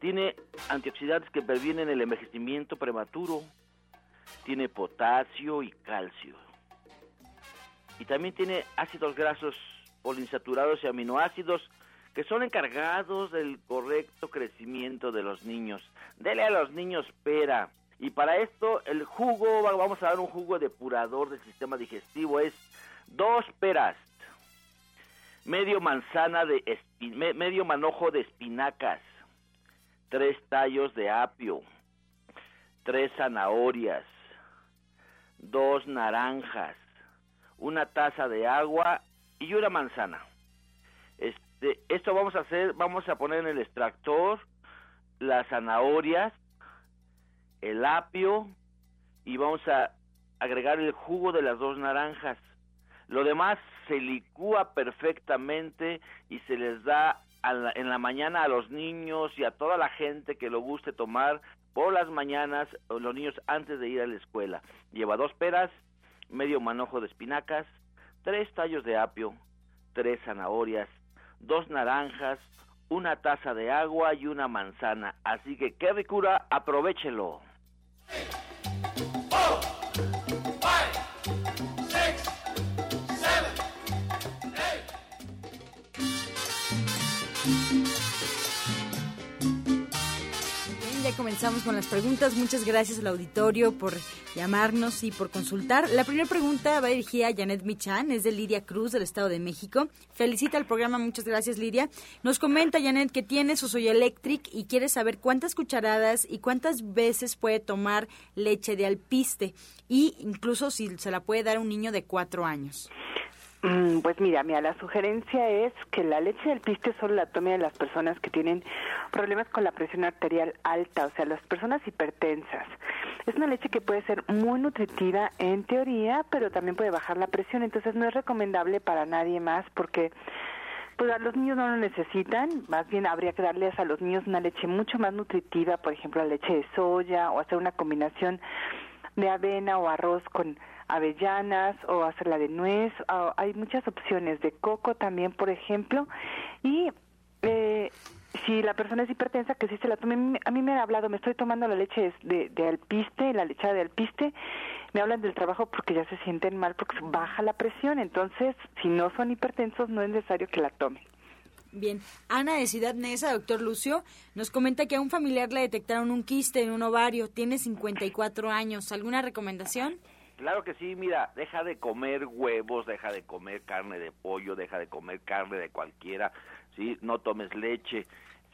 tiene antioxidantes que previenen el envejecimiento prematuro, tiene potasio y calcio. Y también tiene ácidos grasos poliinsaturados y aminoácidos que son encargados del correcto crecimiento de los niños. Dele a los niños pera. Y para esto el jugo, vamos a dar un jugo depurador del sistema digestivo, es dos peras, medio manzana de medio manojo de espinacas, tres tallos de apio, tres zanahorias, dos naranjas, una taza de agua y una manzana. Este, esto vamos a hacer, vamos a poner en el extractor las zanahorias, el apio y vamos a agregar el jugo de las dos naranjas. Lo demás se licúa perfectamente y se les da en la mañana a los niños y a toda la gente que lo guste tomar por las mañanas, los niños antes de ir a la escuela. Lleva dos peras, medio manojo de espinacas, tres tallos de apio, tres zanahorias, dos naranjas, una taza de agua y una manzana. Así que qué ricura, aprovechelo. Comenzamos con las preguntas. Muchas gracias al auditorio por llamarnos y por consultar. La primera pregunta va dirigida a Janet Michan, es de Lidia Cruz del Estado de México. Felicita al programa, muchas gracias Lidia. Nos comenta Janet que tiene su Soy Electric y quiere saber cuántas cucharadas y cuántas veces puede tomar leche de alpiste y incluso si se la puede dar a un niño de cuatro años. Mm, pues mira, mira, la sugerencia es que la leche del piste solo la tome las personas que tienen problemas con la presión arterial alta, o sea, las personas hipertensas. Es una leche que puede ser muy nutritiva en teoría, pero también puede bajar la presión, entonces no es recomendable para nadie más porque pues a los niños no lo necesitan, más bien habría que darles a los niños una leche mucho más nutritiva, por ejemplo, la leche de soya o hacer una combinación de avena o arroz con avellanas o hacerla de nuez. hay muchas opciones de coco también, por ejemplo. Y eh, si la persona es hipertensa, que si se la tome, a mí me ha hablado, me estoy tomando la leche de, de alpiste, la lechada de alpiste, me hablan del trabajo porque ya se sienten mal porque baja la presión, entonces si no son hipertensos no es necesario que la tomen. Bien, Ana de Ciudad Neza, doctor Lucio, nos comenta que a un familiar le detectaron un quiste en un ovario, tiene 54 años. ¿Alguna recomendación? Claro que sí, mira, deja de comer huevos, deja de comer carne de pollo, deja de comer carne de cualquiera, ¿sí? No tomes leche,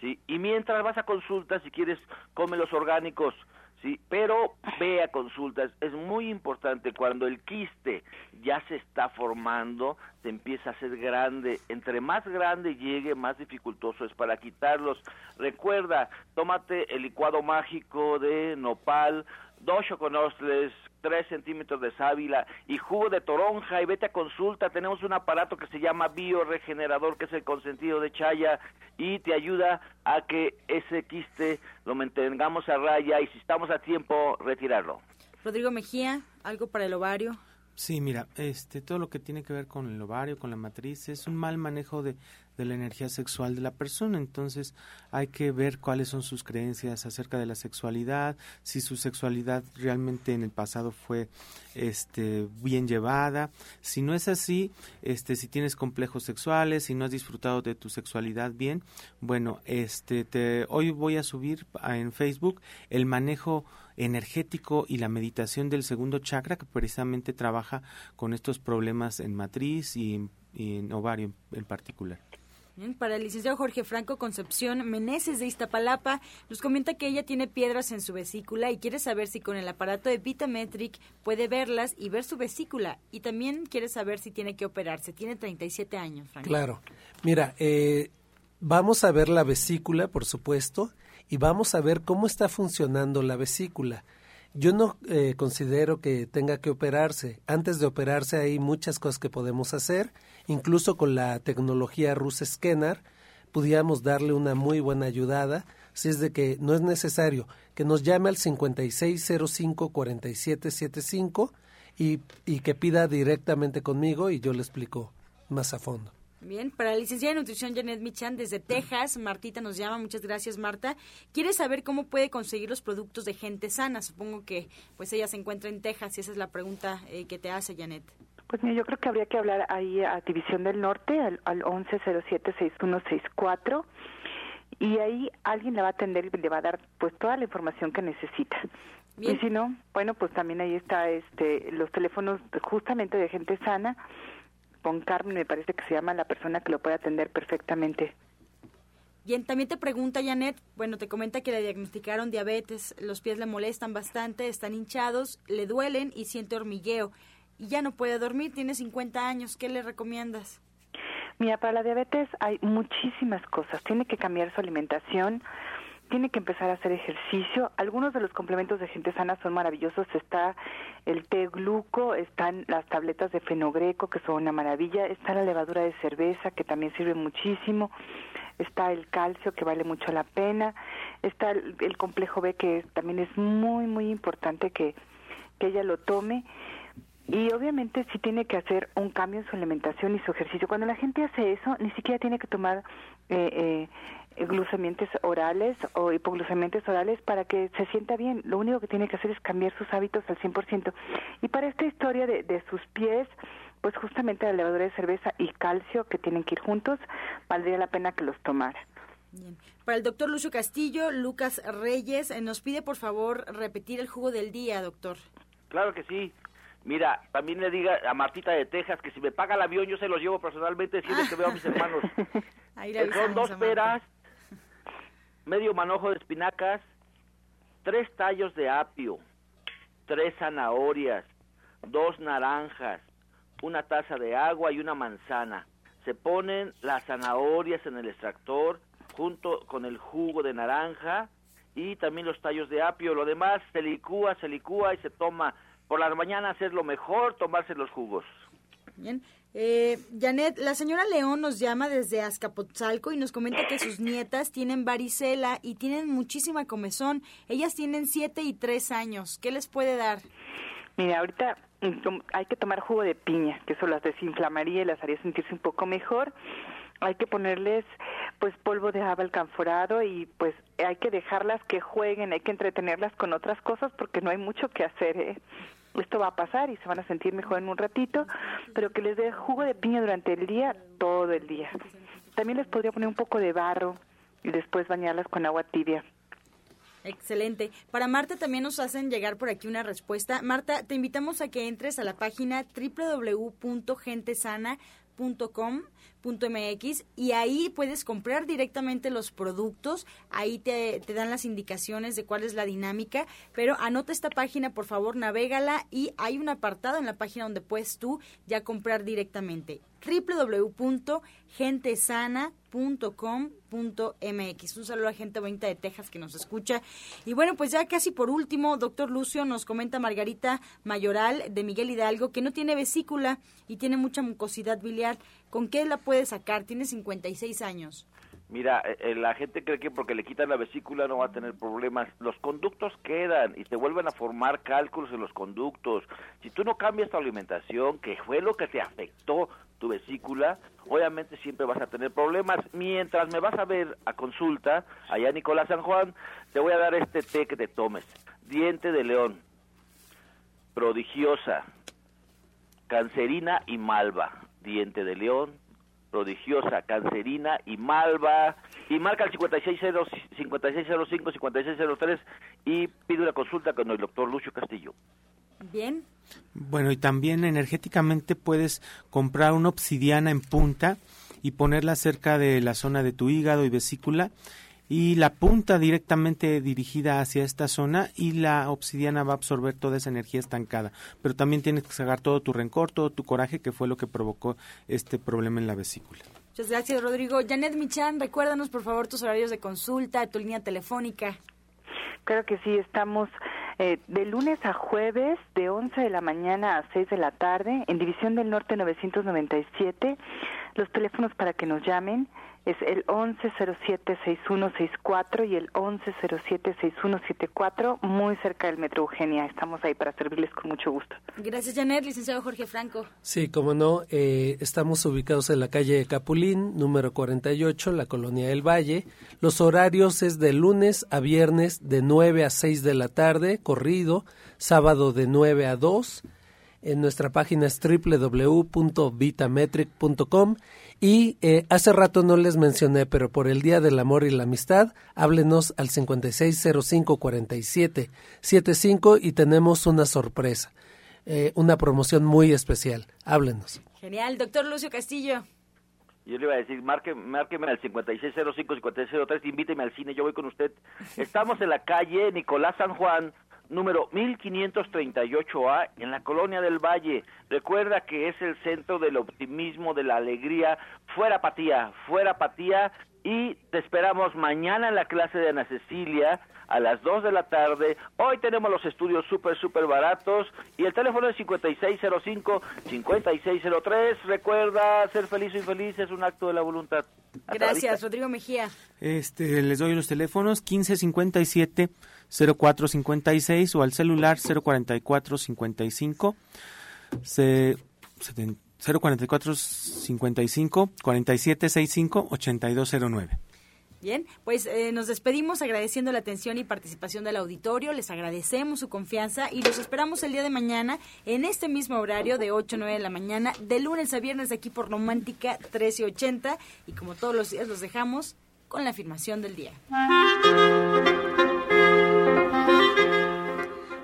¿sí? Y mientras vas a consultas, si quieres, come los orgánicos, ¿sí? Pero ve a consultas, es muy importante cuando el quiste ya se está formando, se empieza a hacer grande, entre más grande llegue, más dificultoso es para quitarlos. Recuerda, tómate el licuado mágico de nopal, dos choconostles, tres centímetros de sábila y jugo de toronja y vete a consulta. Tenemos un aparato que se llama bioregenerador, que es el consentido de Chaya y te ayuda a que ese quiste lo mantengamos a raya y si estamos a tiempo, retirarlo. Rodrigo Mejía, algo para el ovario. Sí, mira, este, todo lo que tiene que ver con el ovario, con la matriz, es un mal manejo de, de la energía sexual de la persona. Entonces hay que ver cuáles son sus creencias acerca de la sexualidad, si su sexualidad realmente en el pasado fue este, bien llevada. Si no es así, este, si tienes complejos sexuales, si no has disfrutado de tu sexualidad bien, bueno, este, te, hoy voy a subir en Facebook el manejo energético y la meditación del segundo chakra que precisamente trabaja con estos problemas en matriz y en, ovario en particular para el licenciado Jorge Franco Concepción Meneses de Iztapalapa, nos comenta que ella tiene piedras en su vesícula y quiere saber si con el aparato de Vitametric puede verlas y ver su vesícula. Y también quiere saber si tiene que operarse. Tiene 37 años, Franco. Claro. Mira, eh, vamos a ver la vesícula, por supuesto, y vamos a ver cómo está funcionando la vesícula. Yo no eh, considero que tenga que operarse. Antes de operarse hay muchas cosas que podemos hacer incluso con la tecnología Rus Scanner, pudiéramos darle una muy buena ayudada, si es de que no es necesario que nos llame al 5605-4775 y, y que pida directamente conmigo y yo le explico más a fondo. Bien, para la licenciada de nutrición Janet Michan desde Texas, Martita nos llama, muchas gracias Marta. Quiere saber cómo puede conseguir los productos de gente sana. Supongo que pues ella se encuentra en Texas y esa es la pregunta eh, que te hace Janet. Pues mira, yo creo que habría que hablar ahí a División del Norte, al, al 1107-6164, y ahí alguien le va a atender y le va a dar pues toda la información que necesita. Y si no, bueno, pues también ahí está este los teléfonos justamente de gente sana. Con Carmen me parece que se llama la persona que lo puede atender perfectamente. Bien, también te pregunta Janet, bueno, te comenta que le diagnosticaron diabetes, los pies le molestan bastante, están hinchados, le duelen y siente hormigueo y ya no puede dormir, tiene 50 años, ¿qué le recomiendas? Mira, para la diabetes hay muchísimas cosas. Tiene que cambiar su alimentación, tiene que empezar a hacer ejercicio. Algunos de los complementos de gente sana son maravillosos. Está el té gluco, están las tabletas de fenogreco, que son una maravilla. Está la levadura de cerveza, que también sirve muchísimo. Está el calcio, que vale mucho la pena. Está el, el complejo B, que también es muy, muy importante que, que ella lo tome. Y obviamente sí tiene que hacer un cambio en su alimentación y su ejercicio. Cuando la gente hace eso, ni siquiera tiene que tomar eh, eh, glucemiantes orales o hipoglucemiantes orales para que se sienta bien. Lo único que tiene que hacer es cambiar sus hábitos al 100%. Y para esta historia de, de sus pies, pues justamente la levadura de cerveza y calcio que tienen que ir juntos, valdría la pena que los tomara. Bien. Para el doctor Lucio Castillo, Lucas Reyes eh, nos pide por favor repetir el jugo del día, doctor. Claro que sí. Mira, también le diga a Martita de Texas que si me paga el avión yo se los llevo personalmente si es que veo a mis hermanos. Ahí le Eh, Son dos peras, medio manojo de espinacas, tres tallos de apio, tres zanahorias, dos naranjas, una taza de agua y una manzana. Se ponen las zanahorias en el extractor junto con el jugo de naranja y también los tallos de apio. Lo demás se licúa, se licúa y se toma. Por las mañanas es lo mejor tomarse los jugos. Bien. Eh, Janet, la señora León nos llama desde Azcapotzalco y nos comenta que sus nietas tienen varicela y tienen muchísima comezón. Ellas tienen siete y tres años. ¿Qué les puede dar? Mira, ahorita mm, hay que tomar jugo de piña, que eso las desinflamaría y las haría sentirse un poco mejor. Hay que ponerles pues polvo de haba alcanforado y pues hay que dejarlas que jueguen, hay que entretenerlas con otras cosas porque no hay mucho que hacer. ¿eh? Esto va a pasar y se van a sentir mejor en un ratito, pero que les dé jugo de piña durante el día, todo el día. También les podría poner un poco de barro y después bañarlas con agua tibia. Excelente. Para Marta también nos hacen llegar por aquí una respuesta. Marta, te invitamos a que entres a la página www.gentesana.com.mx y ahí puedes comprar directamente los productos. Ahí te, te dan las indicaciones de cuál es la dinámica. Pero anota esta página, por favor, navégala y hay un apartado en la página donde puedes tú ya comprar directamente www.gentesana.com.mx. Un saludo a gente bonita de Texas que nos escucha. Y bueno, pues ya casi por último, doctor Lucio, nos comenta Margarita Mayoral de Miguel Hidalgo que no tiene vesícula y tiene mucha mucosidad biliar. ¿Con qué la puede sacar? Tiene 56 años. Mira, eh, eh, la gente cree que porque le quitan la vesícula no va a tener problemas. Los conductos quedan y se vuelven a formar cálculos en los conductos. Si tú no cambias tu alimentación, que fue lo que te afectó tu vesícula, obviamente siempre vas a tener problemas. Mientras me vas a ver a consulta, allá Nicolás San Juan, te voy a dar este té que te tomes. Diente de león, prodigiosa, cancerina y malva. Diente de león, prodigiosa, cancerina y malva. Y marca el 5605, 5603 y pide una consulta con el doctor Lucio Castillo. Bien. Bueno, y también energéticamente puedes comprar una obsidiana en punta y ponerla cerca de la zona de tu hígado y vesícula y la punta directamente dirigida hacia esta zona y la obsidiana va a absorber toda esa energía estancada. Pero también tienes que sacar todo tu rencor, todo tu coraje que fue lo que provocó este problema en la vesícula. Muchas gracias, Rodrigo. Janet Michan, recuérdanos por favor tus horarios de consulta, tu línea telefónica. Claro que sí, estamos eh, de lunes a jueves de 11 de la mañana a 6 de la tarde en División del Norte 997. Los teléfonos para que nos llamen es el 1107-6164 y el 1107-6174, muy cerca del Metro Eugenia. Estamos ahí para servirles con mucho gusto. Gracias, Janet. Licenciado Jorge Franco. Sí, como no, eh, estamos ubicados en la calle Capulín, número 48, la colonia del Valle. Los horarios es de lunes a viernes de 9 a 6 de la tarde, corrido, sábado de 9 a 2. En nuestra página es www.vitametric.com y eh, hace rato no les mencioné, pero por el Día del Amor y la Amistad, háblenos al 56054775 y tenemos una sorpresa, eh, una promoción muy especial. Háblenos. Genial. Doctor Lucio Castillo. Yo le iba a decir, marque, márqueme al 5605-5603, invíteme al cine, yo voy con usted. Estamos en la calle Nicolás San Juan, número 1538A, en la colonia del Valle. Recuerda que es el centro del optimismo, de la alegría. Fuera apatía, fuera apatía. Y te esperamos mañana en la clase de Ana Cecilia a las 2 de la tarde. Hoy tenemos los estudios súper, súper baratos. Y el teléfono es 5605-5603. Recuerda, ser feliz o infeliz es un acto de la voluntad. Hasta Gracias, ahorita. Rodrigo Mejía. Este, les doy los teléfonos 1557 0456 o al celular 04455 se, seten- 04455 4765 8209. Bien, pues eh, nos despedimos agradeciendo la atención y participación del auditorio, les agradecemos su confianza y los esperamos el día de mañana en este mismo horario de 8 a 9 de la mañana, de lunes a viernes aquí por Romántica 1380 y como todos los días los dejamos con la afirmación del día.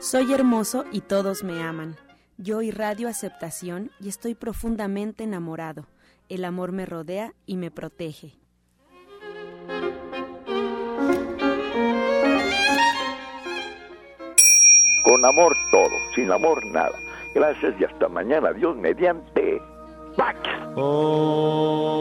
Soy hermoso y todos me aman. Yo irradio aceptación y estoy profundamente enamorado. El amor me rodea y me protege. Con amor todo, sin amor nada. Gracias y hasta mañana. Dios mediante. ¡Pax! Oh.